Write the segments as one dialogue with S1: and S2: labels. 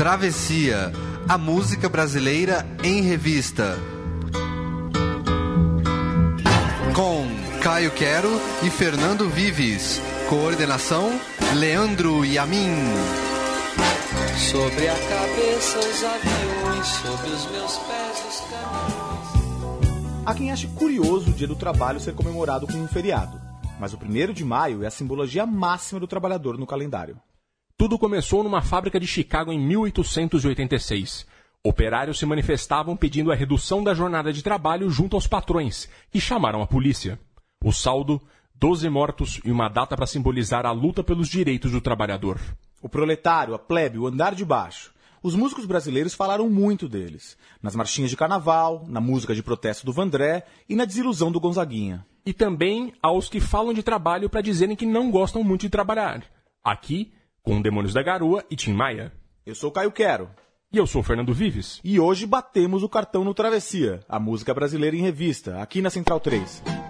S1: Travessia, a música brasileira em revista. Com Caio Quero e Fernando Vives. Coordenação: Leandro Yamin.
S2: Sobre a cabeça os aviões, sobre os meus pés os caminhos.
S3: Há quem ache curioso o Dia do Trabalho ser comemorado com um feriado, mas o 1 de maio é a simbologia máxima do trabalhador no calendário.
S4: Tudo começou numa fábrica de Chicago em 1886. Operários se manifestavam pedindo a redução da jornada de trabalho junto aos patrões, que chamaram a polícia. O saldo: 12 mortos e uma data para simbolizar a luta pelos direitos do trabalhador.
S3: O proletário, a plebe, o andar de baixo. Os músicos brasileiros falaram muito deles. Nas marchinhas de carnaval, na música de protesto do Vandré e na desilusão do Gonzaguinha.
S4: E também aos que falam de trabalho para dizerem que não gostam muito de trabalhar. Aqui, com Demônios da Garoa e Tim Maia.
S3: Eu sou Caio Quero.
S4: E eu sou Fernando Vives.
S3: E hoje batemos o cartão no Travessia, a música brasileira em revista, aqui na Central 3.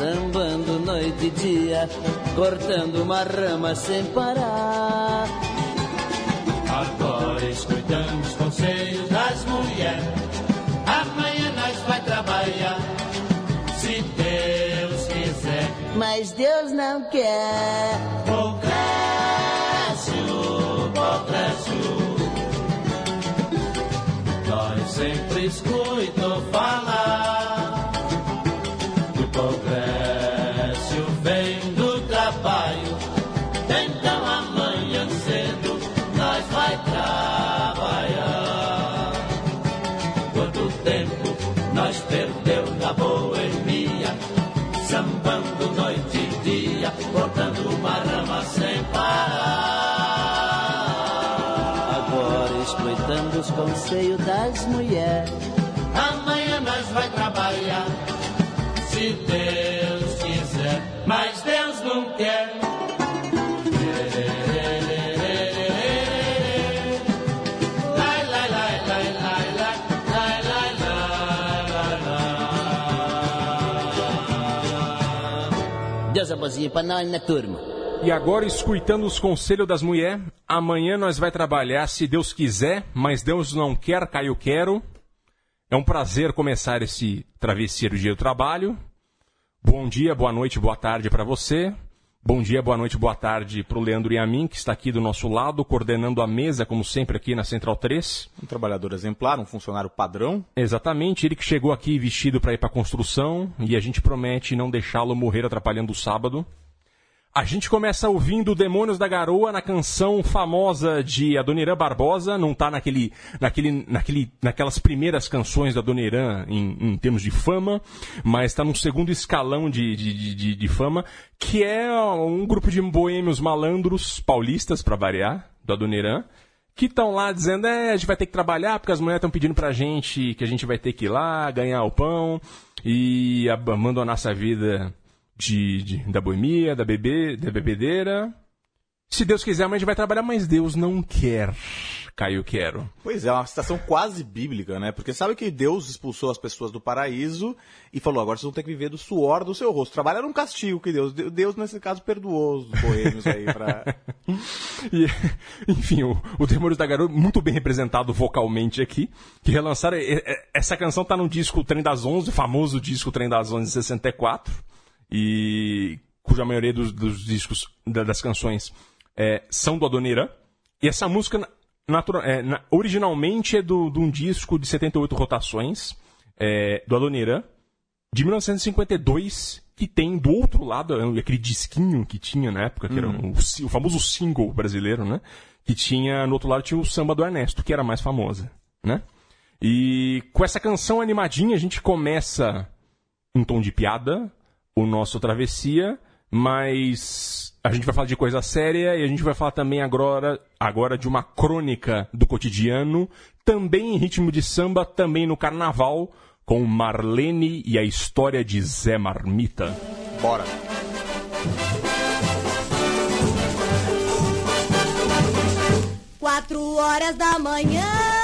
S5: sambando noite e dia, cortando uma rama sem parar.
S6: Agora escutamos os conselhos das mulheres, amanhã nós vai trabalhar, se Deus quiser.
S5: Mas Deus não quer.
S6: Progresso, progresso sempre escuto falar
S5: conselhos das mulheres.
S6: Amanhã nós vai trabalhar, se Deus quiser, mas Deus não quer.
S5: Deus abençoe para nós na turma.
S4: E agora, escutando os conselhos das mulheres, amanhã nós vai trabalhar, se Deus quiser, mas Deus não quer, Caio Quero. É um prazer começar esse travesseiro dia do trabalho. Bom dia, boa noite, boa tarde para você. Bom dia, boa noite, boa tarde para o Leandro e a mim, que está aqui do nosso lado, coordenando a mesa, como sempre, aqui na Central 3.
S3: Um trabalhador exemplar, um funcionário padrão.
S4: Exatamente, ele que chegou aqui vestido para ir para a construção e a gente promete não deixá-lo morrer atrapalhando o sábado. A gente começa ouvindo Demônios da Garoa na canção famosa de Adoniran Barbosa, não tá naquele, naquele, naquele, naquelas primeiras canções da Adoniran em, em termos de fama, mas está num segundo escalão de, de, de, de, fama, que é um grupo de boêmios malandros paulistas, para variar, do Adoniran, que estão lá dizendo, é, a gente vai ter que trabalhar porque as mulheres estão pedindo pra gente que a gente vai ter que ir lá, ganhar o pão e abandonar essa vida de, de, da boemia, da, bebê, da bebedeira. Se Deus quiser, amanhã a gente vai trabalhar, mas Deus não quer. Caio Quero.
S3: Pois é, uma citação quase bíblica, né? Porque sabe que Deus expulsou as pessoas do paraíso e falou: agora vocês vão ter que viver do suor do seu rosto. Trabalhar um castigo que Deus. Deus, nesse caso, perdoou os boêmios aí pra.
S4: e, enfim, o, o Demônios da Garota, muito bem representado vocalmente aqui, que relançaram. Essa canção tá no disco Trem das Onze, famoso disco Trem das Onze de 64 e cuja maioria dos, dos discos, das canções, é, são do Adoniran. E essa música, natura- é, na- originalmente é de um disco de 78 rotações, é, do Adoniran, de 1952, que tem do outro lado, é, aquele disquinho que tinha na época, que era o, si- o famoso single brasileiro, né? Que tinha, no outro lado tinha o samba do Ernesto, que era a mais famosa, né? E com essa canção animadinha, a gente começa um tom de piada, o nosso Travessia, mas a gente vai falar de coisa séria e a gente vai falar também agora, agora de uma crônica do cotidiano, também em ritmo de samba, também no carnaval, com Marlene e a história de Zé Marmita.
S3: Bora.
S7: Quatro horas da manhã.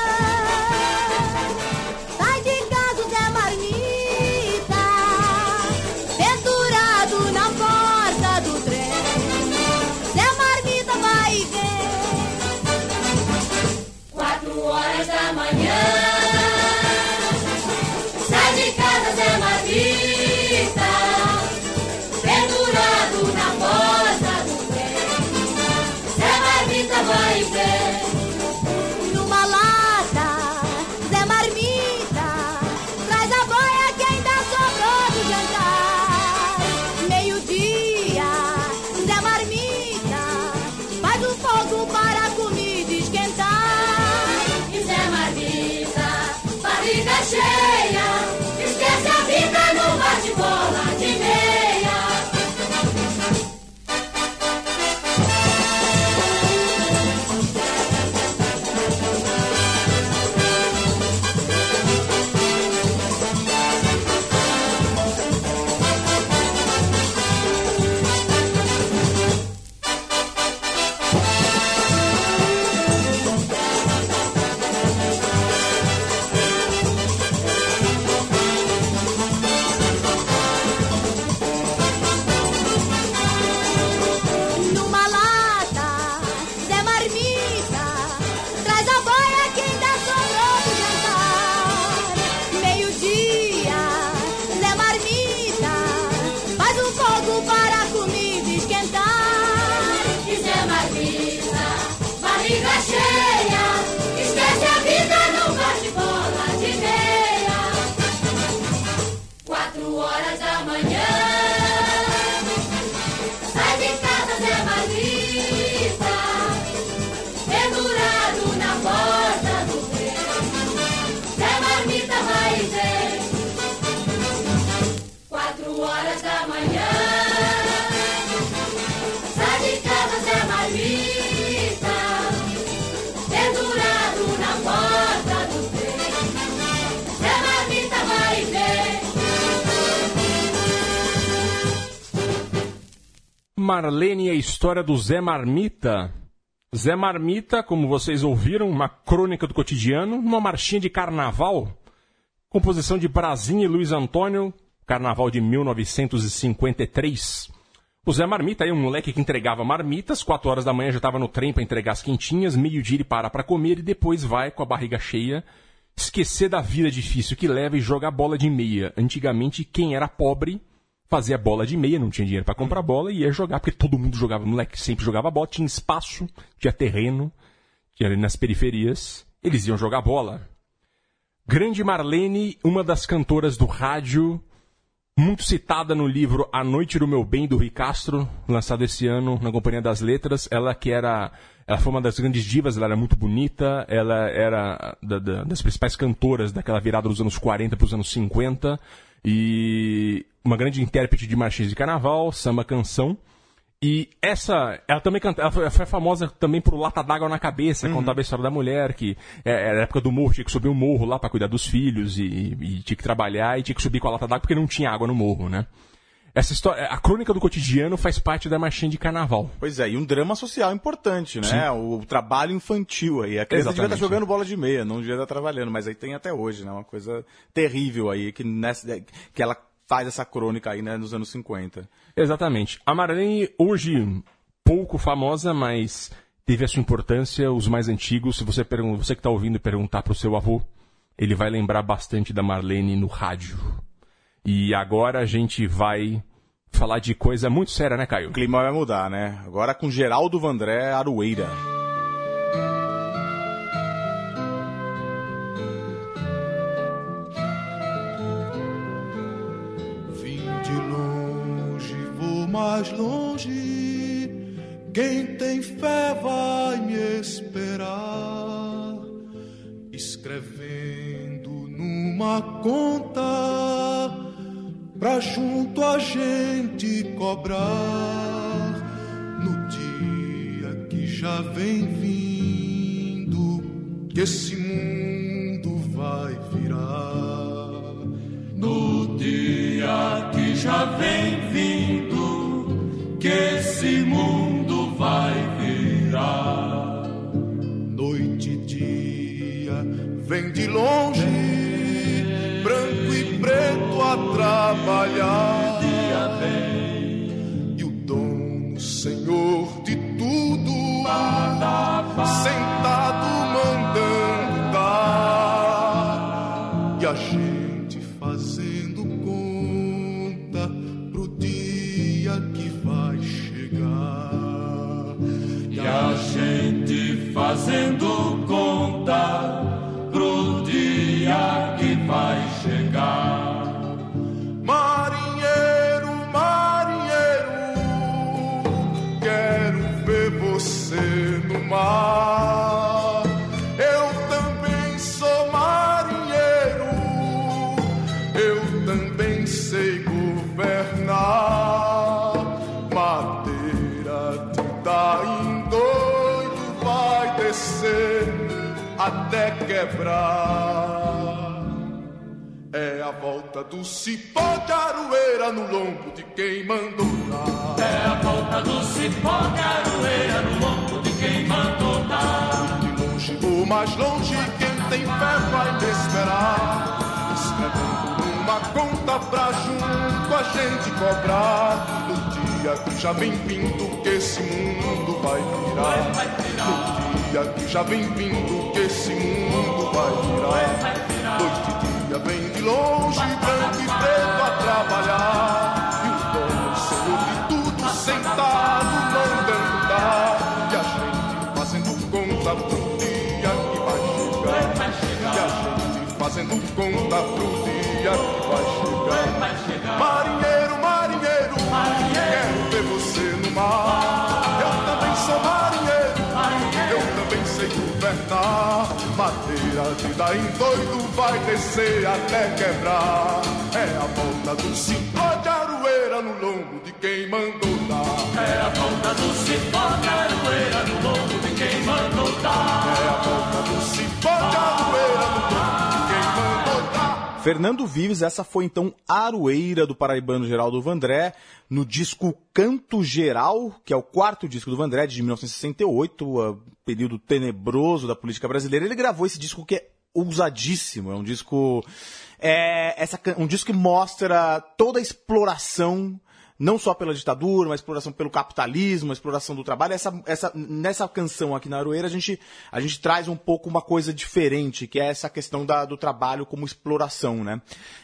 S4: Marlene e a história do Zé Marmita. Zé Marmita, como vocês ouviram, uma crônica do cotidiano, uma marchinha de carnaval. Composição de Brasinha e Luiz Antônio, carnaval de 1953. O Zé Marmita aí, um moleque que entregava marmitas, 4 horas da manhã já estava no trem para entregar as quentinhas, meio-dia ele para para comer e depois vai com a barriga cheia esquecer da vida difícil que leva e jogar bola de meia. Antigamente, quem era pobre fazia bola de meia, não tinha dinheiro para comprar bola e ia jogar, porque todo mundo jogava, moleque sempre jogava bola, tinha espaço, tinha terreno, tinha ali nas periferias, eles iam jogar bola. Grande Marlene, uma das cantoras do rádio, muito citada no livro A Noite do Meu Bem, do Rui Castro, lançado esse ano na Companhia das Letras. Ela que era. Ela foi uma das grandes divas, ela era muito bonita, ela era da- da- das principais cantoras daquela virada dos anos 40 para os anos 50. E uma grande intérprete de marchinhas de carnaval, samba canção. E essa, ela também canta, ela foi, ela foi famosa também por Lata d'Água na Cabeça, contava a história da mulher, que é, era a época do morro, tinha que subir o morro lá pra cuidar dos filhos, e, e tinha que trabalhar, e tinha que subir com a lata d'água porque não tinha água no morro, né? Essa história, a crônica do cotidiano faz parte da marchinha de carnaval.
S3: Pois é, e um drama social importante, né? O, trabalho infantil aí. A criança devia estar
S4: Exatamente.
S3: jogando bola de meia, não devia estar trabalhando, mas aí tem até hoje, né? Uma coisa terrível aí, que, nessa, que ela faz essa crônica aí, né, nos anos 50.
S4: Exatamente. A Marlene, hoje pouco famosa, mas teve a sua importância. Os mais antigos, se você, pergun- você que está ouvindo perguntar pro seu avô, ele vai lembrar bastante da Marlene no rádio. E agora a gente vai falar de coisa muito séria, né, Caio?
S3: O clima vai mudar, né? Agora com Geraldo Vandré Aroeira.
S8: Mais longe. Quem tem fé vai me esperar, escrevendo numa conta pra junto a gente cobrar no dia que já vem vindo, que esse trabalhar. Quebrar. É a volta do cipó de aroeira no lombo de quem mandou dar.
S2: É a volta do cipó de aroeira no lombo de quem mandou dar.
S8: De longe ou mais longe, quem tem fé vai me esperar. Escrevendo uma conta pra junto a gente cobrar. No dia que já vem vindo, que esse mundo vai virar. No dia que já vem vindo, que esse mundo vai virar. Noite e dia vem de longe, branco e preto a trabalhar. E o dono, senhor de tudo, sentado, mandando dar. E a gente fazendo conta pro dia que vai chegar. E a gente fazendo conta pro dia que vai chegar. Marinheiro, marinheiro, quero ver você no mar. Eu também sou marinheiro, sei governar. Madeira de dar em doido vai descer até quebrar. É a volta do cipó de aroeira no lombo de quem mandou dar.
S2: É a volta do cipó de aroeira no lombo de quem mandou dar.
S8: É a volta do cipó de aroeira
S3: Fernando Vives, essa foi então Aroeira do paraibano Geraldo Vandré, no disco Canto Geral, que é o quarto disco do Vandré, de 1968, uh, período tenebroso da política brasileira. Ele gravou esse disco que é ousadíssimo, é um disco, é, essa, um disco que mostra toda a exploração não só pela ditadura, mas exploração pelo capitalismo, a exploração do trabalho. Essa, essa, nessa canção aqui na Aroeira, a gente, a gente traz um pouco uma coisa diferente, que é essa questão da, do trabalho como exploração, né?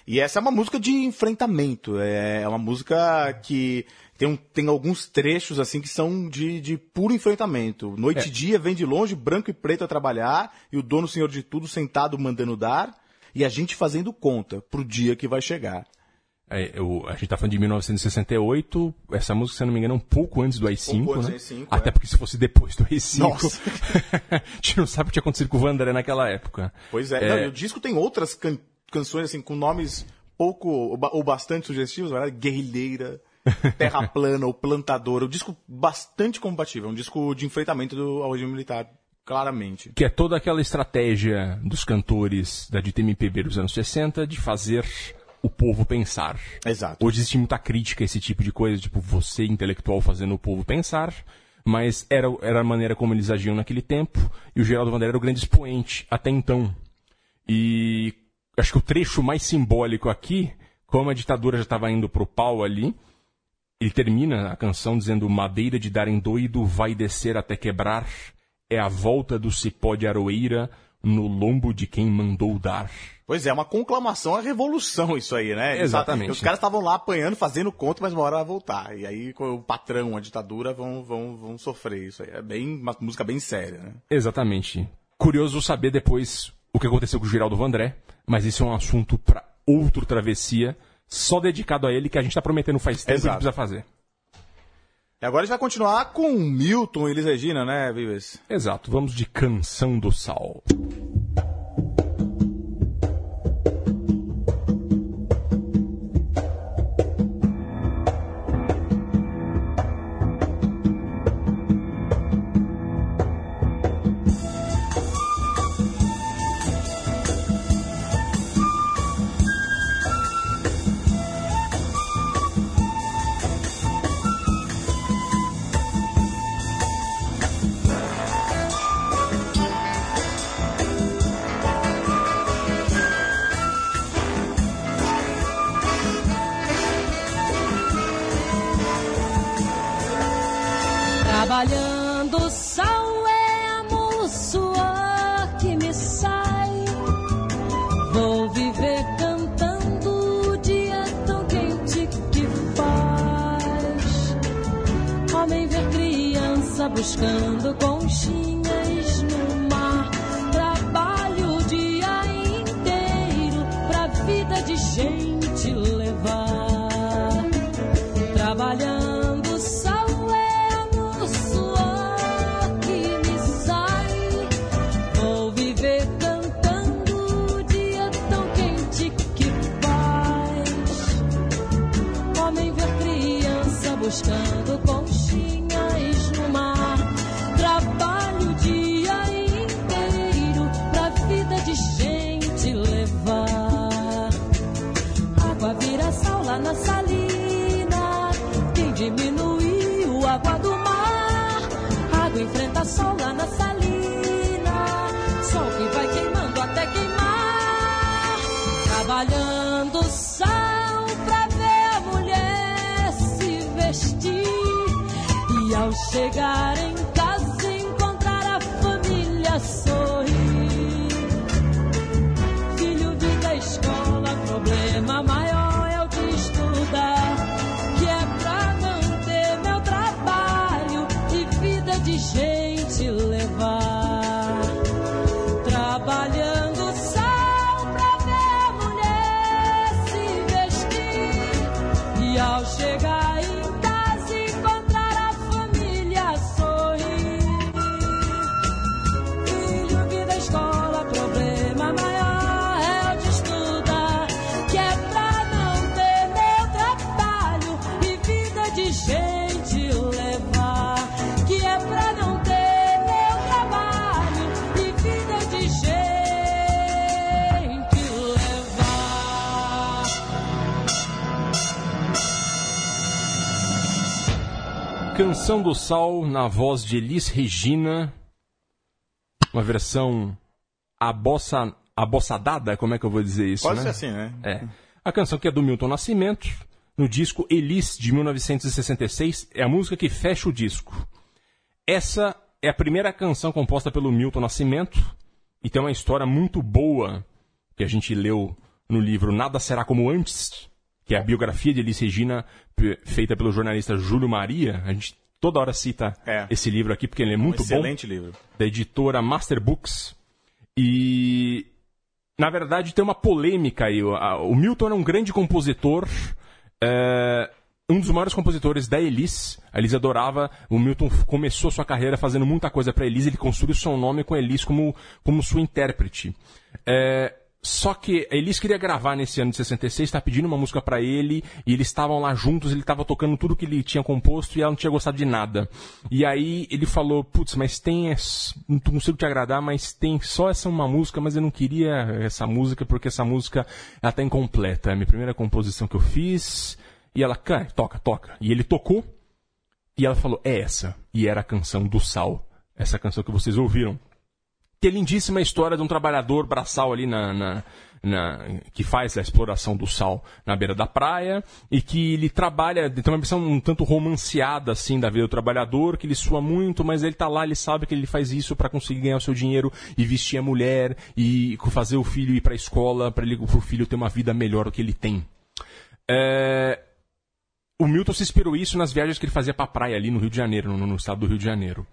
S3: E essa é uma música de enfrentamento, é, é uma música que tem, um, tem alguns trechos assim que são de, de puro enfrentamento. Noite e dia vem de longe, branco e preto a trabalhar, e o dono senhor de tudo sentado mandando dar, e a gente fazendo conta pro dia que vai chegar.
S4: É, a gente tá falando de 1968, essa música, se eu não me engano, é um pouco antes do AI-5,
S3: Pouco antes
S4: né?
S3: do AI-5,
S4: Até
S3: é.
S4: porque se fosse depois do AI-5,
S3: Nossa.
S4: a gente não sabe o que tinha acontecido com o Vandré naquela época.
S3: Pois é. Não, e o disco tem outras can- canções assim com nomes pouco ou ba- ou bastante sugestivos, né? Guerrilheira, Terra Plana ou Plantadora. Um disco bastante compatível, um disco de enfrentamento do, ao regime militar, claramente.
S4: Que é toda aquela estratégia dos cantores da dita MPB dos anos 60 de fazer o povo pensar.
S3: Exato.
S4: Hoje existe muita crítica a esse tipo de coisa, tipo, você intelectual fazendo o povo pensar, mas era, era a maneira como eles agiam naquele tempo, e o Geraldo Vandré era o grande expoente até então. E acho que o trecho mais simbólico aqui, como a ditadura já estava indo pro pau ali, ele termina a canção dizendo madeira de dar em doido vai descer até quebrar, é a volta do cipó de aroeira no lombo de quem mandou dar.
S3: Pois é, uma conclamação à revolução isso aí, né?
S4: Exatamente.
S3: Os caras estavam lá apanhando, fazendo conta, mas uma hora vai voltar. E aí o patrão, a ditadura, vão, vão, vão sofrer isso aí. É bem, uma música bem séria, né?
S4: Exatamente. Curioso saber depois o que aconteceu com o Geraldo Vandré, mas isso é um assunto para outro travessia, só dedicado a ele, que a gente tá prometendo faz tempo que
S3: Exato.
S4: gente precisa fazer.
S3: E agora a gente vai continuar com Milton e Elis Regina, né, Vives?
S4: Exato, vamos de Canção do Sal. Canção do Sal na voz de Elis Regina. Uma versão abossa, abossadada, como é que eu vou dizer isso?
S3: Pode
S4: né?
S3: ser assim, né?
S4: É. A canção que é do Milton Nascimento, no disco Elis de 1966, é a música que fecha o disco. Essa é a primeira canção composta pelo Milton Nascimento e tem uma história muito boa que a gente leu no livro Nada Será Como Antes, que é a biografia de Elis Regina feita pelo jornalista Júlio Maria. A gente toda hora cita
S3: É.
S4: esse livro aqui porque ele é muito bom
S3: Excelente livro.
S4: da editora Master Books. E, na verdade, tem uma polêmica aí. O, Milton era um grande compositor, é, um dos maiores compositores da Elis. A Elis adorava. O Milton começou sua carreira fazendo muita coisa para Elis. Ele construiu seu nome com a Elis como, como sua intérprete. É, só que Elis queria gravar nesse ano de 66, tá pedindo uma música pra ele, e eles estavam lá juntos, ele estava tocando tudo que ele tinha composto e ela não tinha gostado de nada. E aí ele falou, putz, mas tem, es- não consigo te agradar, mas tem só essa uma música, mas eu não queria essa música porque essa música ela tá incompleta. É a minha primeira composição que eu fiz. E ela, cara, toca, toca. E ele tocou, e ela falou, é essa. E era a canção do Sal. Essa canção que vocês ouviram que é lindíssima história de um trabalhador braçal ali na, na- na- que faz a exploração do sal na beira da praia e que ele trabalha, tem uma versão um tanto romanceada assim da vida do trabalhador, que ele sua muito, mas ele tá lá, ele sabe que ele faz isso para conseguir ganhar o seu dinheiro e vestir a mulher e fazer o filho ir para a escola para ele pro filho ter uma vida melhor do que ele tem. É, o Milton se inspirou isso nas viagens que ele fazia pra praia ali no Rio de Janeiro, no, no estado do Rio de Janeiro.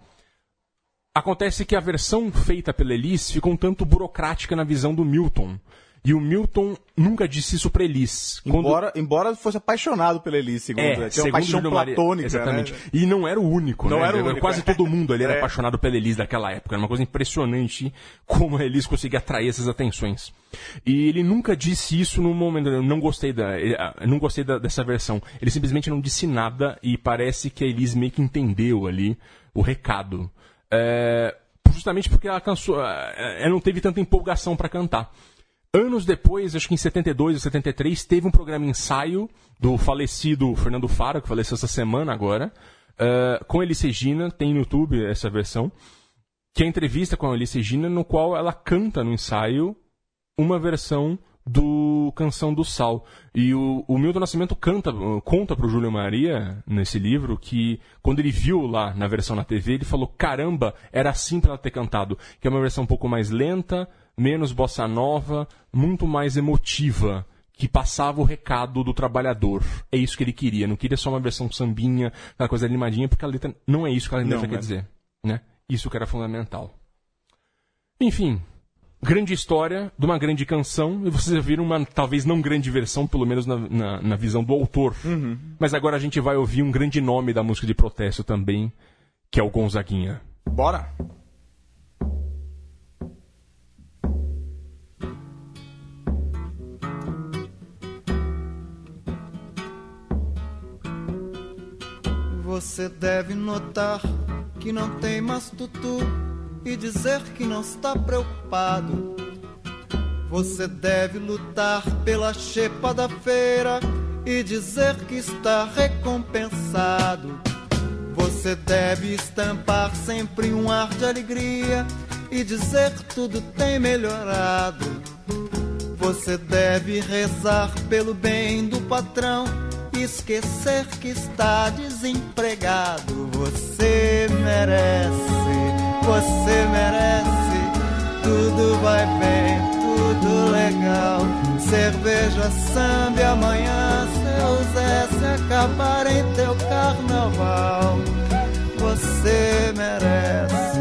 S4: Acontece que a versão feita pela Elis ficou um tanto burocrática na visão do Milton. E o Milton nunca disse isso pra Elis. Quando-
S3: Embora, embora fosse apaixonado pela Elis, segundo.
S4: é,
S3: Tinha uma
S4: segundo
S3: paixão platônica.
S4: Exatamente.
S3: né?
S4: E não era o único,
S3: Não
S4: né?
S3: era o único,
S4: Quase
S3: é.
S4: todo mundo ali era
S3: É.
S4: apaixonado pela Elis daquela época. Era uma coisa impressionante como a Elis conseguia atrair essas atenções. E ele nunca disse isso no momento. Eu não gostei da, eu não gostei da- dessa versão. Ele simplesmente não disse nada e parece que a Elis meio que entendeu ali o recado. É, justamente porque ela cansou, é, ela não teve tanta empolgação pra cantar. Anos depois, acho que em 72 ou 73, teve um programa ensaio do falecido Fernando Faro, que faleceu essa semana agora, eh, com Elis Regina, tem no YouTube essa versão, que é a entrevista com a Elis Regina, no qual ela canta no ensaio uma versão do Canção do Sal. E o, o Milton Nascimento canta, conta pro Júlio Maria, nesse livro, que quando ele viu lá na versão na TV, ele falou, caramba, era assim pra ela ter cantado. Que é uma versão um pouco mais lenta, menos bossa nova, muito mais emotiva, que passava o recado do trabalhador. É isso que ele queria, não queria só uma versão sambinha, aquela coisa animadinha, porque a letra não é isso que a letra
S3: Não,
S4: quer
S3: é.
S4: dizer. Né? Isso que era fundamental. Enfim, grande história de uma grande canção, e vocês viram uma talvez não grande versão, pelo menos na, na, na visão do autor. Mas agora a gente vai ouvir um grande nome da música de protesto também, que é o Gonzaguinha.
S3: Bora!
S9: Você deve notar que não tem mais tutu e dizer que não está preocupado. Você deve lutar pela chepa da feira e dizer que está recompensado. Você deve estampar sempre um ar de alegria e dizer que tudo tem melhorado. Você deve rezar pelo bem do patrão e esquecer que está desempregado. Você merece, você merece. Tudo vai bem, tudo legal. Cerveja, samba amanhã, seu Zé, se acabar em teu carnaval. Você merece,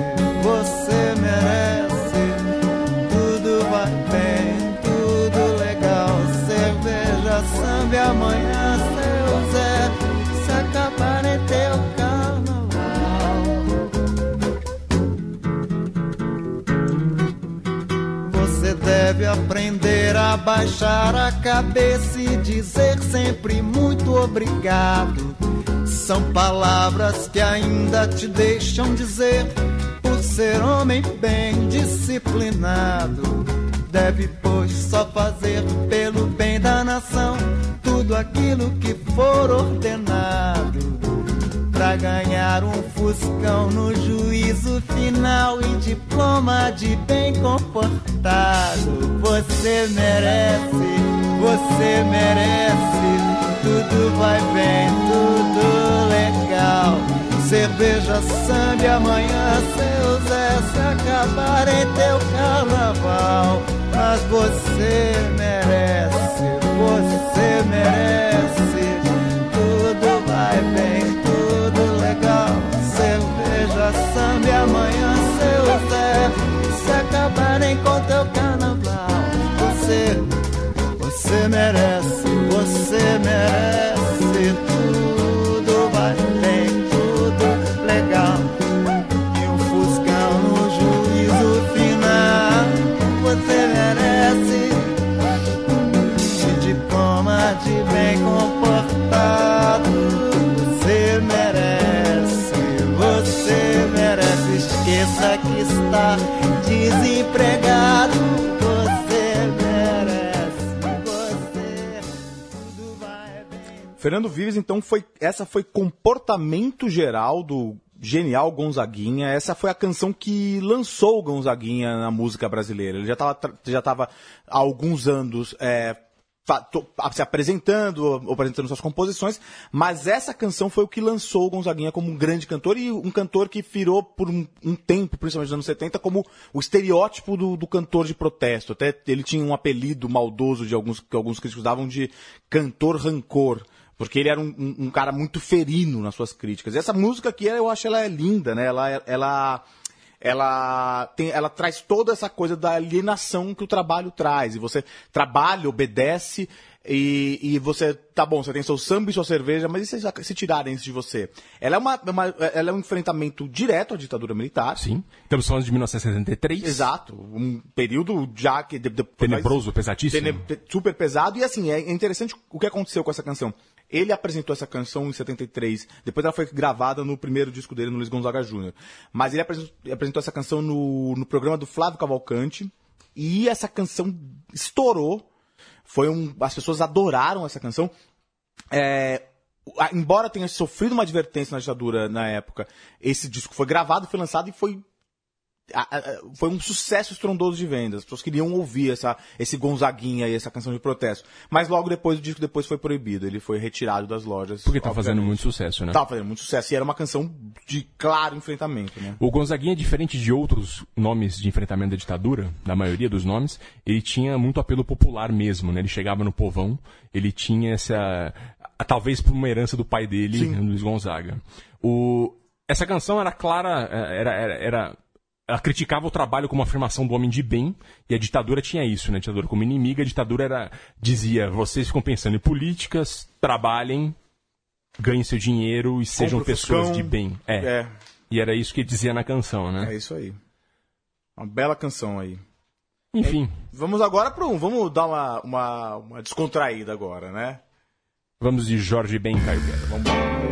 S9: aprender a baixar a cabeça e dizer sempre muito obrigado. São palavras que ainda te deixam dizer por ser homem bem disciplinado. Deve, pois, só fazer pelo bem da nação tudo aquilo que for ordenado pra ganhar um fuscão no juízo final e diploma de bem comportado. Você merece, você merece. Tudo vai bem, tudo legal. Cerveja, samba e amanhã, seu Zé, se acabar em teu carnaval. Mas você merece, você merece. Samba e amanhã, seu Zé, se acabarem com teu carnaval. Você, você merece, você merece. Esqueça que está desempregado. Você merece, você. Tudo vai bem.
S3: Fernando Vives, então, foi essa foi comportamento geral do genial Gonzaguinha. Essa foi a canção que lançou o Gonzaguinha na música brasileira. Ele já estava já tava há alguns anos é, se apresentando, apresentando suas composições, mas essa canção foi o que lançou o Gonzaguinha como um grande cantor e um cantor que virou por um, um tempo, principalmente nos anos 70, como o estereótipo do, do cantor de protesto. Até ele tinha um apelido maldoso de alguns que alguns críticos davam de cantor rancor. Porque ele era um, um- um cara muito ferino nas suas críticas. E essa música aqui, eu acho ela é linda, né? Ela, ela, ela tem, ela traz toda essa coisa da alienação que o trabalho traz. E você trabalha, obedece, e, e você, tá bom, você tem seu samba e sua cerveja, mas e se, se tirarem isso de você? Ela é, uma, uma- ela é um enfrentamento direto à ditadura militar.
S4: Sim. Estamos falando de 1973.
S3: Exato. Um período já que... De, de-
S4: Tenebroso, pesadíssimo.
S3: Tene- te- super pesado. E assim, é interessante o que aconteceu com essa canção. Ele apresentou essa canção em 73, depois ela foi gravada no primeiro disco dele, no Luiz Gonzaga Jr. Mas ele apresentou, essa canção no, no programa do Flávio Cavalcante, e essa canção estourou. Foi um, as pessoas adoraram essa canção. É, embora tenha sofrido uma advertência na ditadura na época, esse disco foi gravado, foi lançado e foi a- a- foi um sucesso estrondoso de vendas. As pessoas queriam ouvir essa, esse Gonzaguinha e essa canção de protesto. Mas logo depois, o disco depois foi proibido. Ele foi retirado das lojas.
S4: Porque tá fazendo
S3: obviamente.
S4: muito sucesso, né?
S3: Tava fazendo muito sucesso. E era uma canção de claro enfrentamento, né?
S4: O Gonzaguinha, diferente de outros nomes de enfrentamento da ditadura, da maioria dos nomes, ele tinha muito apelo popular mesmo, né? Ele chegava no povão, ele tinha essa... Talvez por uma herança do pai dele, Luiz Gonzaga. O, essa canção era clara, eh, era, era, era- ela criticava o trabalho como afirmação do homem de bem, e a ditadura tinha isso, né? A ditadura como inimiga, a ditadura era, dizia, vocês ficam pensando em políticas, trabalhem, ganhem seu dinheiro e sejam pessoas de bem. É.
S3: É,
S4: E era isso que dizia na canção, né?
S3: é isso aí. Uma bela canção aí.
S4: Enfim,
S3: Vamos agora para um. Vamos dar uma, uma, uma descontraída agora, né?
S4: vamos de Jorge Ben Caio.
S3: Vamos embora.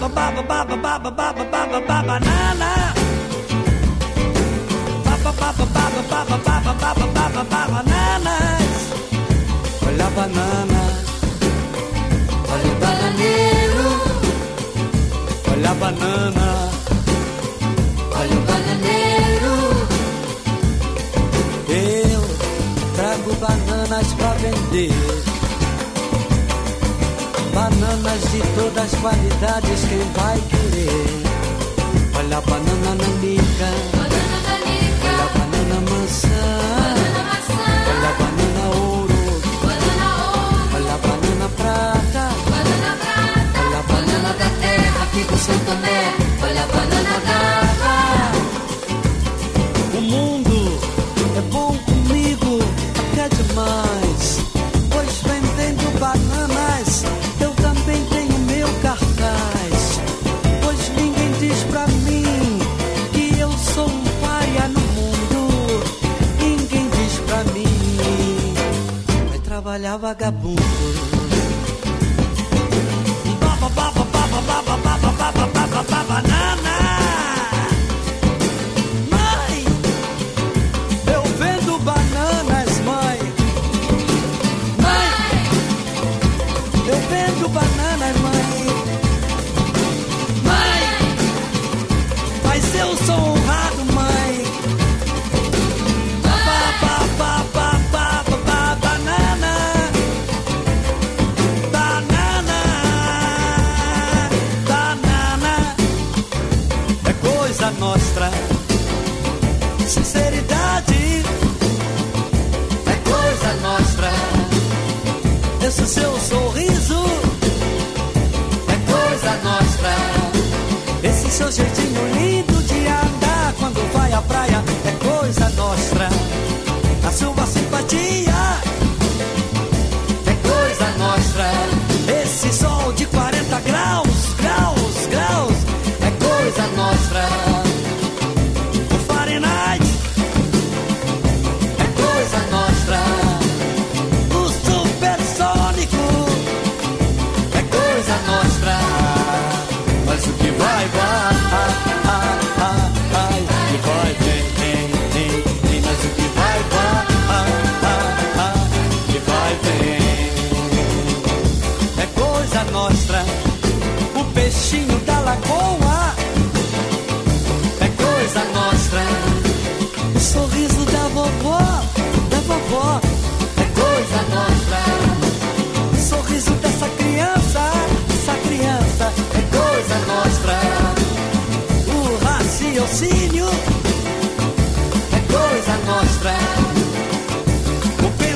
S2: baba baba baba baba baba baba baba nana baba baba baba baba baba baba baba bananas olha a banana olha o bananeiro olha a banana olha o bananeiro eu trago bananas pra vender Bananas de todas as qualidades, quem vai querer? Olha a banana nanica, olha a banana maçã, olha a banana ouro, olha a banana prata, olha a banana da terra. aqui do Santo Tomé, olha a banana d'água. O mundo é bom comigo, até demais. Trabalhar vagabundo.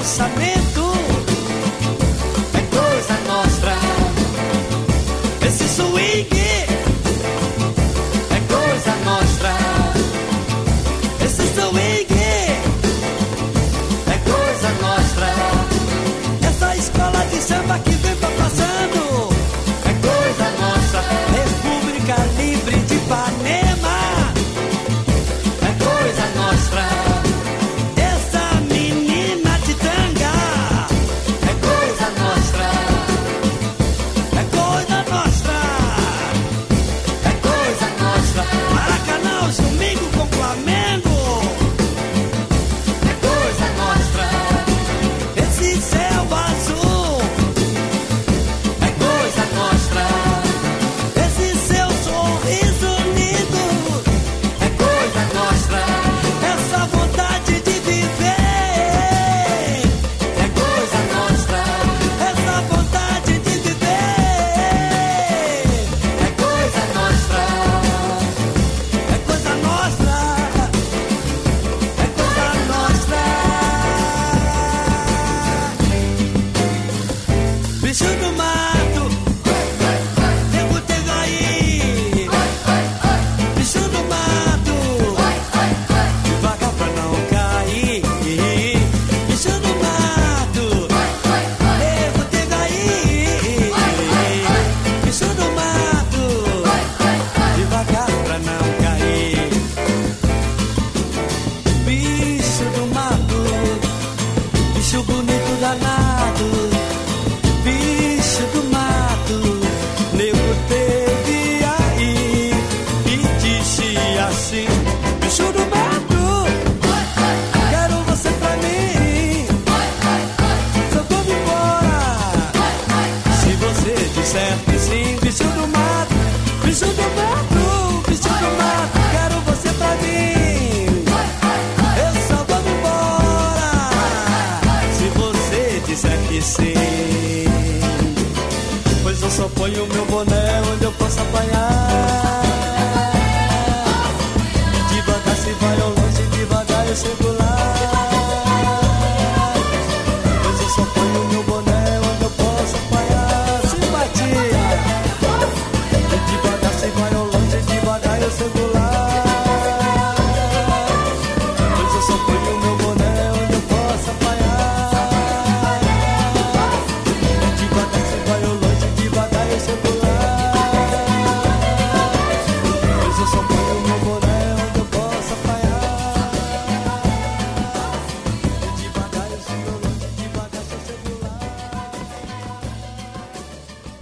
S2: pensamento.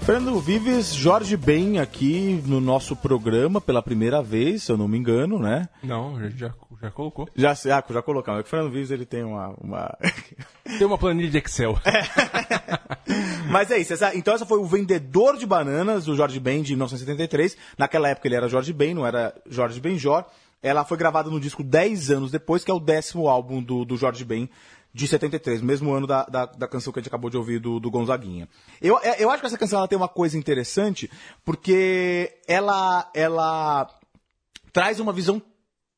S3: Fernando Vives, Jorge Ben aqui no nosso programa pela primeira vez, se eu não me engano, né?
S4: Não, a gente já, já colocou.
S3: Já, ah, já colocamos. É que o Fernando Vives ele tem uma. uma...
S4: Tem uma planilha de Excel.
S3: Mas é isso. essa- então essa foi o Vendedor de Bananas, do Jorge Ben, de 1973. Naquela época ele era Jorge Ben, não era Jorge Benjor. Ela foi gravada no disco 10 anos depois, que é o décimo álbum do, do Jorge Ben, de 73, mesmo ano da, da, da canção que a gente acabou de ouvir do, do Gonzaguinha. Eu, é- eu acho que essa canção ela tem uma coisa interessante, porque ela, ela traz uma visão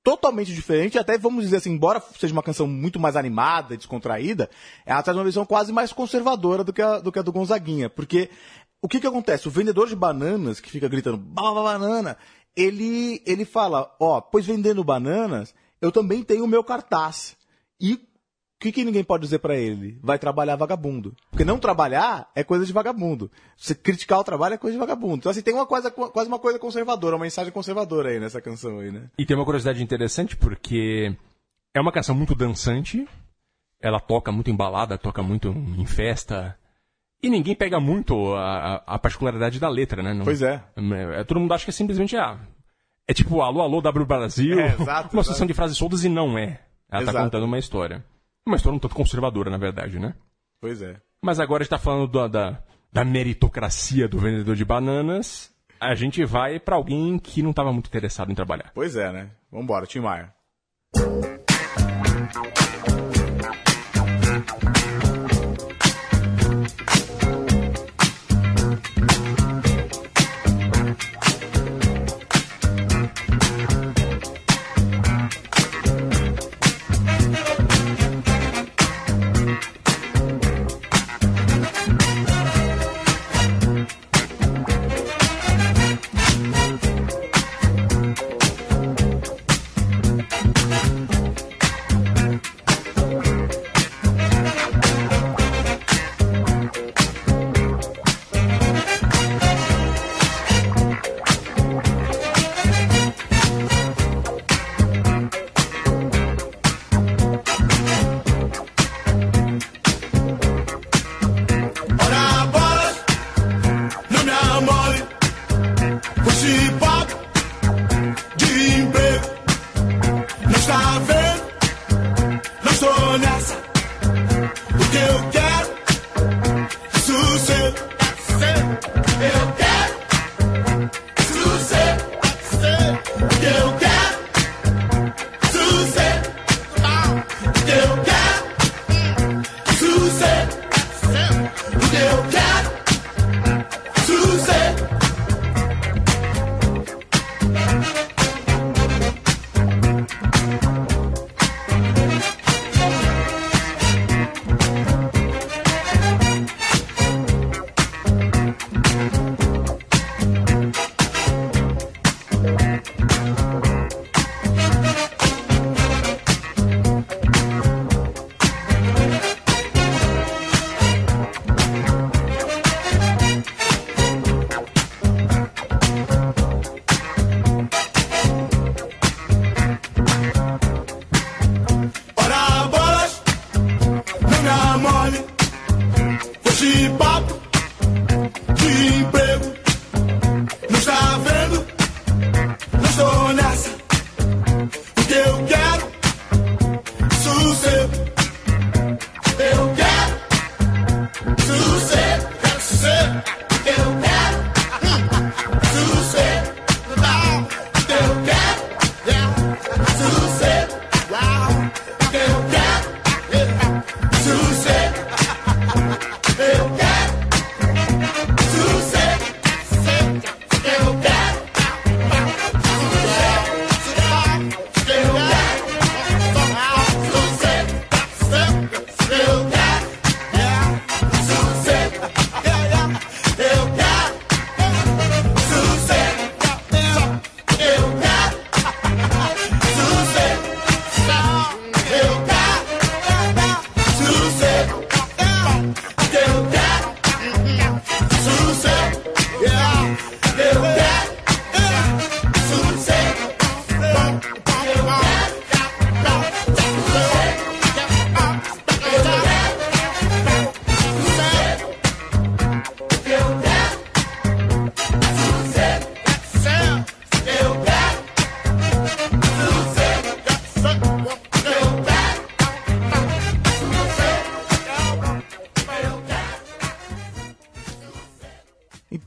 S3: totalmente diferente, até vamos dizer assim, embora seja uma canção muito mais animada, descontraída, ela traz uma visão quase mais conservadora do que a do, que a do Gonzaguinha, porque o que que acontece? O vendedor de bananas, que fica gritando, banana, ele, ele fala, ó, pois vendendo bananas, eu também tenho o meu cartaz. E que, que ninguém pode dizer pra ele? Vai trabalhar vagabundo. Porque não trabalhar é coisa de vagabundo. Você criticar o trabalho é coisa de vagabundo. Então, assim, tem uma coisa, quase uma coisa conservadora, uma mensagem conservadora aí nessa canção aí, né?
S4: E tem uma curiosidade interessante porque é uma canção muito dançante, ela toca muito em balada, toca muito em festa, e ninguém pega muito a, a- a particularidade da letra, né? Não-
S3: Pois é.
S4: É, Todo mundo acha que é simplesmente, ah, é tipo alô, alô, W Brasil,
S3: É, exato,
S4: uma sucessão de frases soltas e não é. Ela tá
S3: Exato.
S4: contando uma história. Uma história um tanto conservadora, na verdade, né?
S3: Pois é.
S4: Mas agora a gente tá falando da, da, da meritocracia do vendedor de bananas, a gente vai pra alguém que não tava muito interessado em trabalhar.
S3: Pois é, né? Vambora, Tim Maia.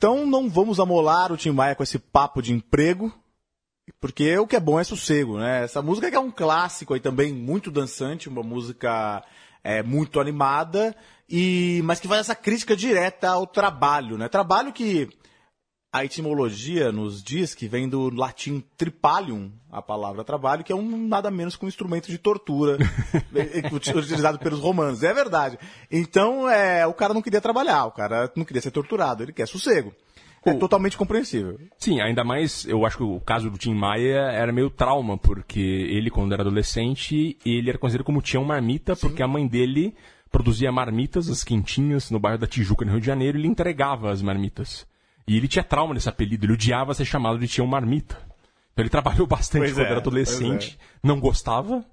S3: Então não vamos amolar o Tim Maia com esse papo de emprego, porque o que é bom é sossego, né? Essa música que é um clássico aí também, muito dançante, uma música é, muito animada, e mas que faz essa crítica direta ao trabalho, né? Trabalho que a etimologia nos diz que vem do latim tripalium, a palavra trabalho, que é um nada menos que um instrumento de tortura utilizado pelos romanos. É verdade. Então, é, o cara não queria trabalhar, o cara não queria ser torturado, ele quer sossego. É totalmente compreensível.
S4: Sim, ainda mais, eu acho que o caso do Tim Maia era meio trauma, porque ele, quando era adolescente, ele era considerado como Tião Marmita, porque a mãe dele produzia marmitas, as quentinhas, no bairro da Tijuca, no Rio de Janeiro, e ele entregava as marmitas. E ele tinha trauma nesse apelido, ele odiava ser chamado de Tião Marmita. Então ele trabalhou bastante
S3: Pois
S4: quando
S3: é,
S4: era adolescente,
S3: pois
S4: não gostava,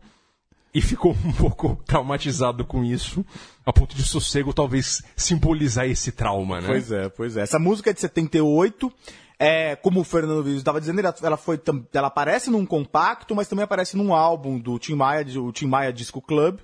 S4: e ficou um pouco traumatizado com isso, a ponto de sossego talvez simbolizar esse trauma, né?
S3: Pois é, pois é. Essa música é de 78. É, como o Fernando Vives estava dizendo, ela, ela foi, ela aparece num compacto, mas também aparece num álbum do Tim Maia, o Tim Maia Disco Club,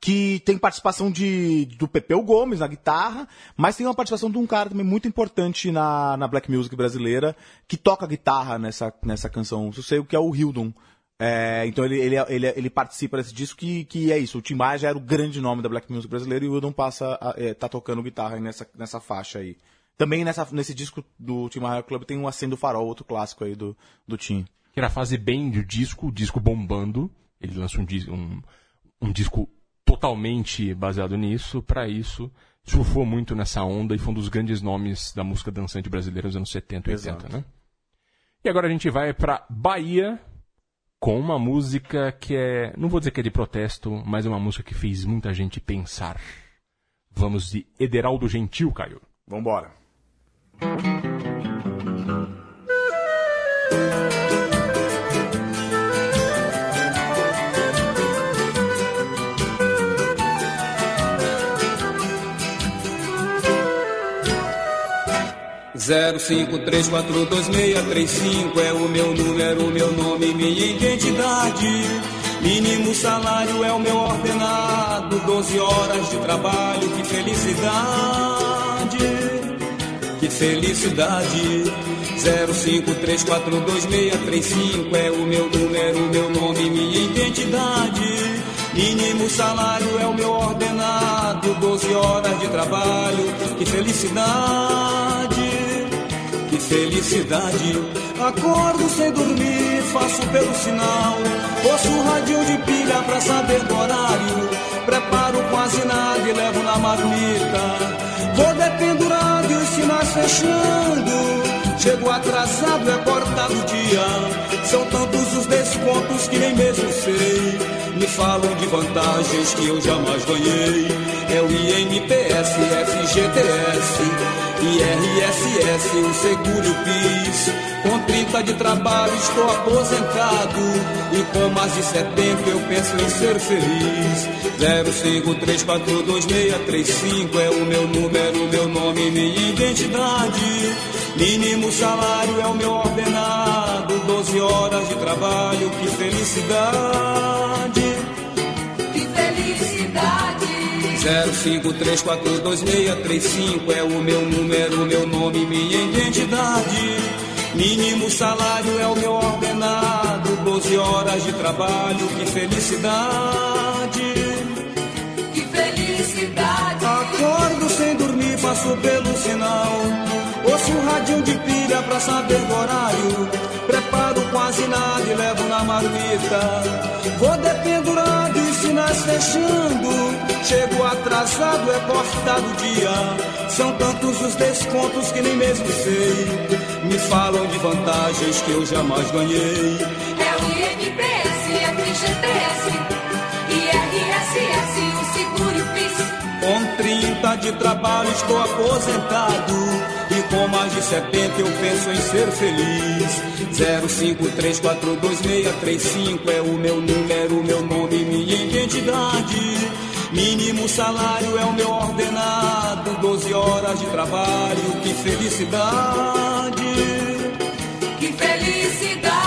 S3: que tem participação de, do Pepeu Gomes na guitarra, mas tem uma participação de um cara também muito importante na, na black music brasileira, que toca guitarra nessa, nessa canção Sossego, que é o Hildon. É, então ele, ele, ele, ele participa desse disco que, que é isso. O Tim Maia já era o grande nome da black music brasileira e o Hildon passa a, é, tá tocando guitarra nessa, nessa faixa aí. Também nessa, nesse disco do Tim Maia Club tem um Acendo Farol, outro clássico aí do, do Tim.
S4: que era a fase bem do disco, o disco bombando. Ele lança um, um, um disco totalmente baseado nisso. Para isso, surfou muito nessa onda e foi um dos grandes nomes da música dançante brasileira nos anos 70 e 80, né? E agora a gente vai para Bahia com uma música que é, não vou dizer que é de protesto, mas é uma música que fez muita gente pensar. Vamos de Ederaldo Gentil, Caio.
S3: Vambora.
S10: Música 05342635 é o meu número, meu nome, minha identidade. Mínimo salário é o meu ordenado, 12 horas de trabalho, que felicidade. Que felicidade. 05342635 é o meu número, meu nome, minha identidade. Mínimo salário é o meu ordenado, 12 horas de trabalho, que felicidade. Felicidade, acordo sem dormir, faço pelo sinal. Ouço o radinho de pilha pra saber do horário. Preparo quase nada e levo na marmita. Vou dependurado e os sinais fechando. Chego atrasado, é cortado o dia. São tantos os descontos que nem mesmo sei. Me falam de vantagens que eu jamais ganhei. É o INPS, FGTS, IRSS, o seguro PIS. Com 30 de trabalho estou aposentado. E com mais de 70 eu penso em ser feliz. 053426635 é o meu número, meu nome, minha identidade. Mínimo salário é o meu ordenado, 12 horas de trabalho, que felicidade.
S7: Que felicidade.
S10: 053426635 é o meu número, meu nome, minha identidade. Mínimo salário é o meu ordenado, 12 horas de trabalho, que felicidade. Passo pelo sinal. Ouço um radinho de pilha pra saber do horário. Preparo quase nada e levo na marmita. Vou dependurado e sinais fechando. Chego atrasado, é cortado o dia. São tantos os descontos que nem mesmo sei. Me falam de vantagens que eu jamais ganhei.
S7: É o INPS, FGTS, IRSS,
S10: Com 30 de trabalho estou aposentado. E com mais de 70 eu penso em ser feliz. 053426635 é o meu número, meu nome, minha identidade. Mínimo salário é o meu ordenado. 12 horas de trabalho, que felicidade.
S7: Que felicidade.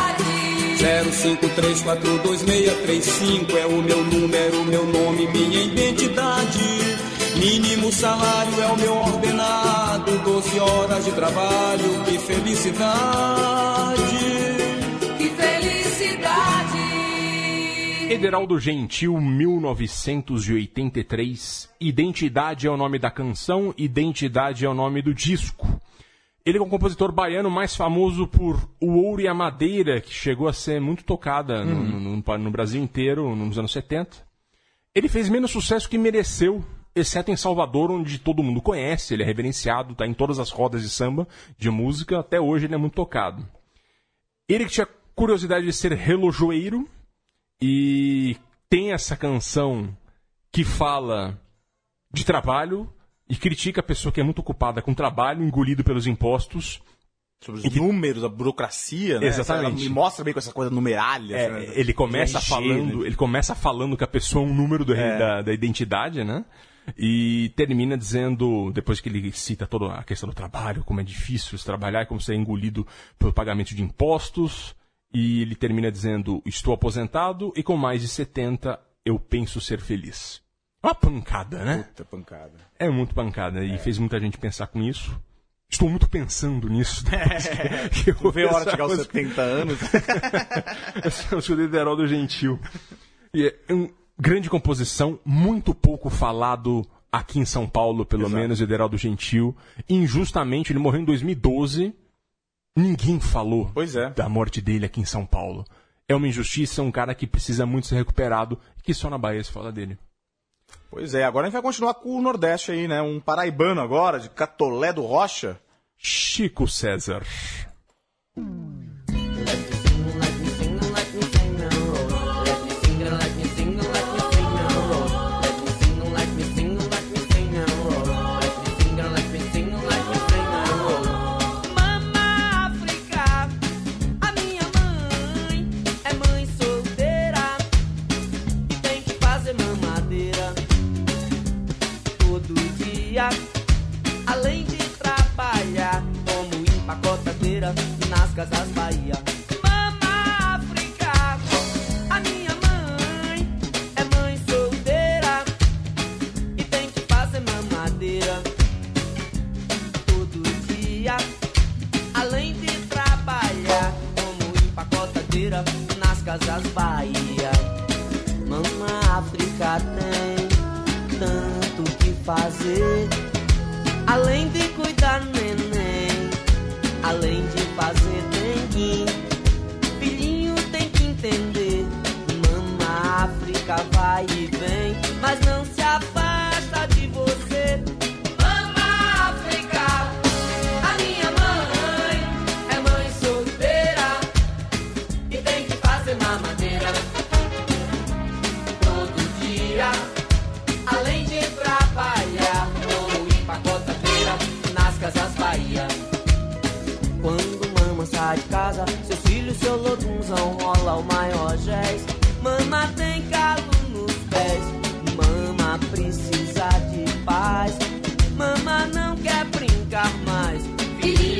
S10: 053426635 é o meu número, meu nome, minha identidade. Mínimo salário é o meu ordenado, 12 horas de trabalho, que felicidade.
S7: Que felicidade!
S4: Ederaldo Gentil, 1983. Identidade é o nome da canção, Identidade é o nome do disco. Ele é o compositor baiano mais famoso por O Ouro e a Madeira, que chegou a ser muito tocada no, no- no- no Brasil inteiro nos anos 70. Ele fez menos sucesso que mereceu, exceto em Salvador, onde todo mundo conhece, ele é reverenciado, tá em todas as rodas de samba, de música, até hoje ele é muito tocado. Ele que tinha curiosidade de ser relojoeiro e tem essa canção que fala de trabalho e critica a pessoa que é muito ocupada com trabalho, engolido pelos impostos.
S3: Sobre os números, a burocracia, né?
S4: Exatamente.
S3: Me mostra bem com essa coisa numeralha.
S4: É,
S3: né?
S4: ele começa
S3: Preencher,
S4: falando,
S3: né?
S4: ele começa falando que a pessoa é um número do-
S3: É.
S4: da, da identidade, né? E termina dizendo, depois que ele cita toda a questão do trabalho, como é difícil se trabalhar, como ser engolido pelo pagamento de impostos, e ele termina dizendo: Estou aposentado e com mais de 70 eu penso ser feliz. Uma pancada, né?
S3: Puta pancada.
S4: É muito pancada e fez muita gente pensar com isso. Estou muito pensando nisso. depois que- que eu
S3: vê a hora de chegar aos
S4: essa música.
S3: 70 anos.
S4: Essa música do Ederaldo Gentil. E é uma grande composição, muito pouco falado aqui em São Paulo, pelo
S3: Exato.
S4: menos, Ederaldo Gentil. Injustamente, ele morreu em 2012. Ninguém falou
S3: Pois é.
S4: da morte dele aqui em São Paulo. É uma injustiça, um cara que precisa muito ser recuperado e que só na Bahia se fala dele.
S3: Pois é, agora a gente vai continuar com o Nordeste aí, né? Um paraibano agora, de Catolé do Rocha.
S4: Chico César.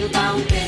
S2: you bound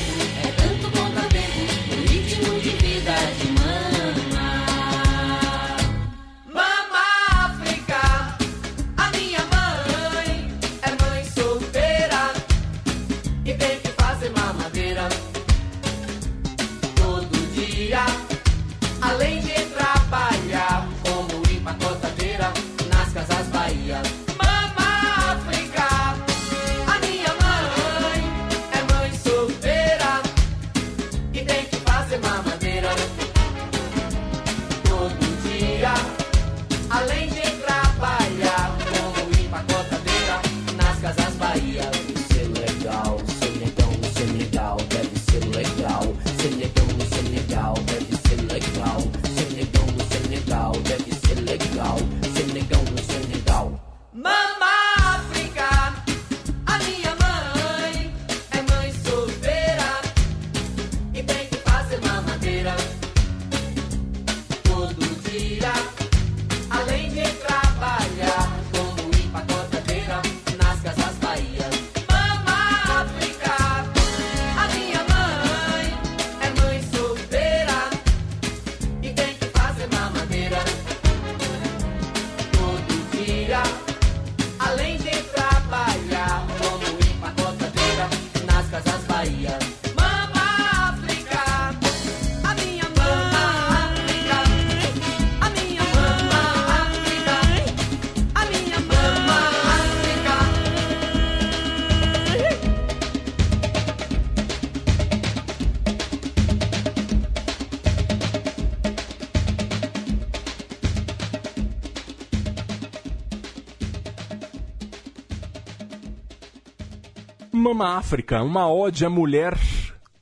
S2: Mama África,
S4: uma ode à mulher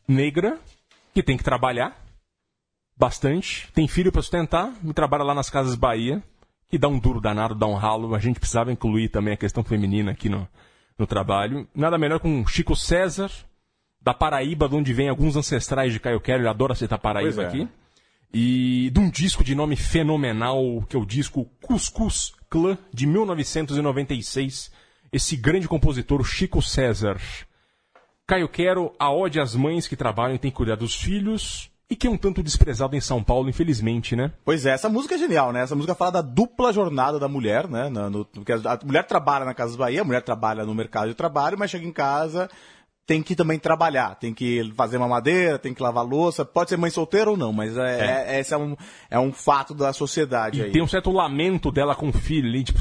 S4: negra que tem que trabalhar bastante, tem filho para sustentar e trabalha lá nas Casas Bahia, que dá um duro danado, dá um ralo. A gente precisava incluir também a questão feminina aqui no, no trabalho. Nada melhor com Chico César, da Paraíba, de onde vem alguns ancestrais de Caio Quero, ele adora citar Paraíba
S3: é.
S4: aqui. E de um disco de nome fenomenal, que é o disco Cuscuz Clã, de 1996. Esse grande compositor, o Chico César. Caio Quero, a ode às mães que trabalham e têm que cuidar dos filhos, e que é um tanto desprezado em São Paulo, infelizmente, né?
S3: Pois é, essa música é genial, né? Essa música fala da dupla jornada da mulher, né? Na- no- porque a mulher trabalha na Casa Bahia, a mulher trabalha no mercado de trabalho, mas chega em casa, tem que também trabalhar, tem que fazer uma madeira, tem que lavar louça, pode ser mãe solteira ou não, mas é, é- esse é um, é um fato da sociedade
S4: E
S3: aí.
S4: tem um certo lamento dela com o filho ali, tipo,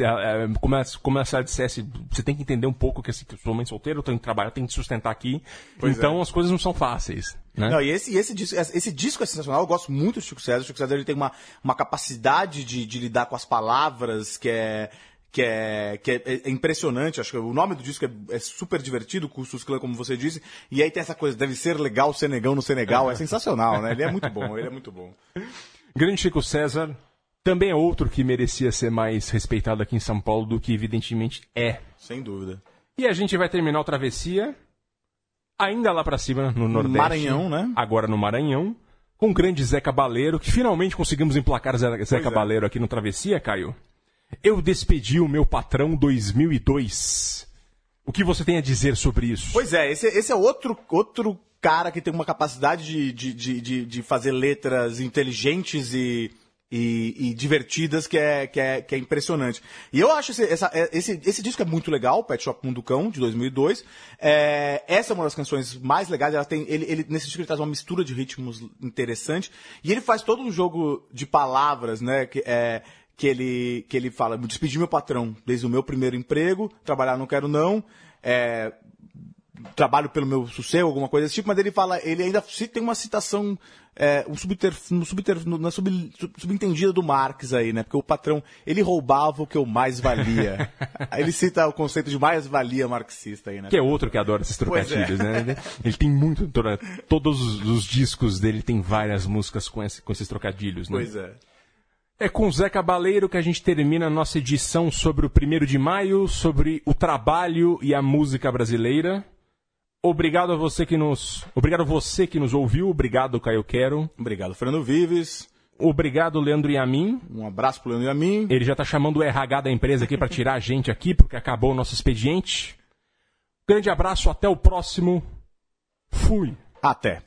S4: é, como, ela- como se ela dissesse, você tem que entender um pouco que assim, que eu sou mãe solteira, eu tenho que trabalhar, eu tenho que sustentar aqui.
S3: Pois
S4: então
S3: é.
S4: as coisas não são fáceis. Né?
S3: Não, e esse, esse, disco, esse disco é sensacional, eu gosto muito do Chico César. O Chico César ele tem uma, uma capacidade de, de lidar com as palavras que é, que é, que é, é impressionante. Acho que o nome do disco é, é super divertido, Cursus Clã, como você disse. E aí tem essa coisa, deve ser legal ser negão no Senegal. É sensacional, né? Ele é muito bom, ele é muito bom.
S4: Grande Chico César também é outro que merecia ser mais respeitado aqui em São Paulo do que evidentemente é.
S3: Sem dúvida.
S4: E a gente vai terminar o Travessia ainda lá pra cima, no Nordeste.
S3: Maranhão, né?
S4: Agora no Maranhão. Com o grande Zé Cabaleiro, que finalmente conseguimos emplacar Zé, Zé
S3: é.
S4: Cabaleiro aqui no Travessia, Caio. Eu despedi o meu patrão 2002. O que você tem a dizer sobre isso?
S3: Pois é, esse, esse é outro, outro cara que tem uma capacidade de, de, de, de, fazer letras inteligentes e, e, e divertidas que é, que, é, que é impressionante. E eu acho esse, essa- esse, esse disco é muito legal, Pet Shop Mundo Cão, de 2002. É, essa é uma das canções mais legais. Ela tem, ele, ele, nesse disco ele traz uma mistura de ritmos interessante. E ele faz todo um jogo de palavras, né? Que, é, que, ele, que ele fala, despedi meu patrão desde o meu primeiro emprego, trabalhar não quero não. É, trabalho pelo meu sossego, alguma coisa desse tipo, mas ele fala, ele ainda tem uma citação, é, um subter, no subter, na sub, sub- subentendida do Marx aí, né? Porque o patrão, ele roubava o que eu mais valia. Aí ele cita o conceito de mais-valia marxista aí, né?
S4: Que é outro que adora esses
S3: é.
S4: trocadilhos, né? Ele- tem muito. toda- Todos os, os discos dele tem várias músicas com, esse- com esses trocadilhos, né?
S3: Pois é.
S4: É com o Zé Cabaleiro que a gente termina a nossa edição sobre o 1 de maio, sobre o trabalho e a música brasileira. Obrigado a você que nos. Obrigado a você que nos ouviu. Obrigado, Caio Quero.
S3: Obrigado, Fernando Vives.
S4: Obrigado, Leandro Yamin.
S3: Um abraço pro Leandro Yamin.
S4: Ele já tá chamando o RH da empresa aqui para tirar a gente aqui, porque acabou o nosso expediente. Grande abraço, até o próximo. Fui.
S3: Até.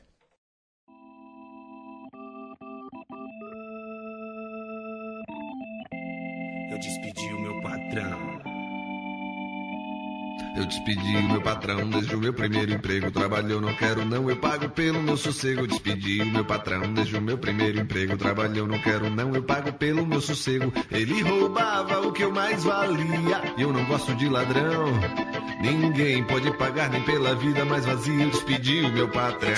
S11: Eu despedi o meu patrão desde o meu primeiro emprego. Trabalhou, não quero, não, eu pago pelo meu sossego. Eu despedi o meu patrão desde o meu primeiro emprego. Trabalhou, não quero, não, eu pago pelo meu sossego. Ele roubava o que eu mais valia. E eu não gosto de ladrão. Ninguém pode pagar nem pela vida mais vazia. Eu despedi o meu patrão.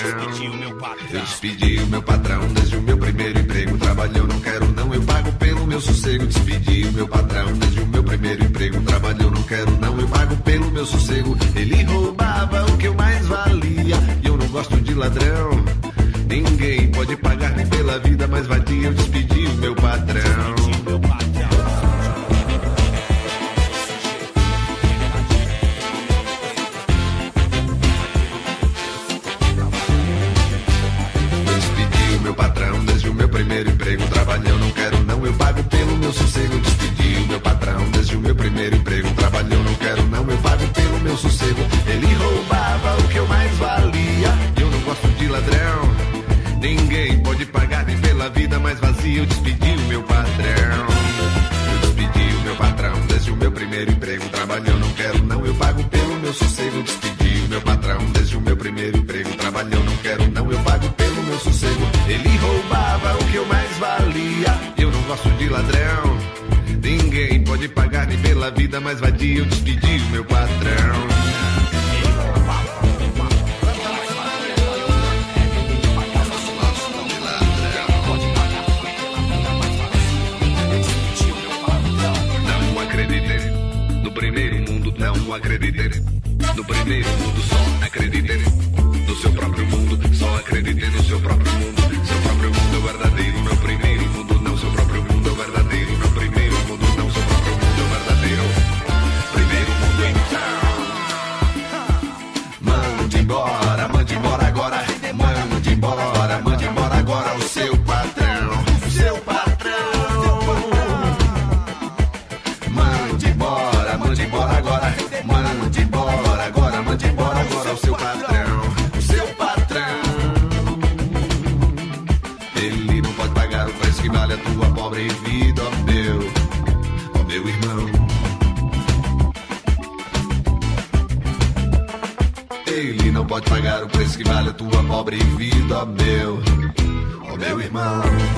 S11: Eu despedi o meu patrão desde o meu primeiro emprego. Trabalhou, não quero, não, eu pago pelo meu sossego. Despedi o meu patrão desde o meu primeiro emprego. Trabalhou, não quero, não, eu pago pelo meu sossego. Ele roubava o que eu mais valia. E eu não gosto de ladrão. Ninguém pode pagar nem pela vida mais vadia. Eu despedi o meu patrão. Primeiro emprego. Trabalhou, não quero, não, eu pago pelo meu sossego. Despedi o meu patrão desde o meu primeiro emprego. Trabalhou, não quero, não, eu pago pelo meu sossego. Ele roubava o que eu mais valia. Eu não gosto de ladrão. Ninguém pode pagar nem pela vida mais vazia. Eu despedi o meu patrão. Eu despedi o meu patrão desde o meu primeiro emprego. Trabalhou, não quero, não, eu pago pelo meu sossego. Despedi o meu patrão desde o meu primeiro emprego. Trabalhou, não quero, ele roubava o que eu mais valia. Eu não gosto de ladrão. Ninguém pode pagar-me pela vida mais vadia. Eu despedi o meu patrão. não acreditei. No primeiro mundo só acredite No seu próprio mundo, só acredite no seu próprio mundo. que vale a tua pobre vida, meu, oh meu irmão.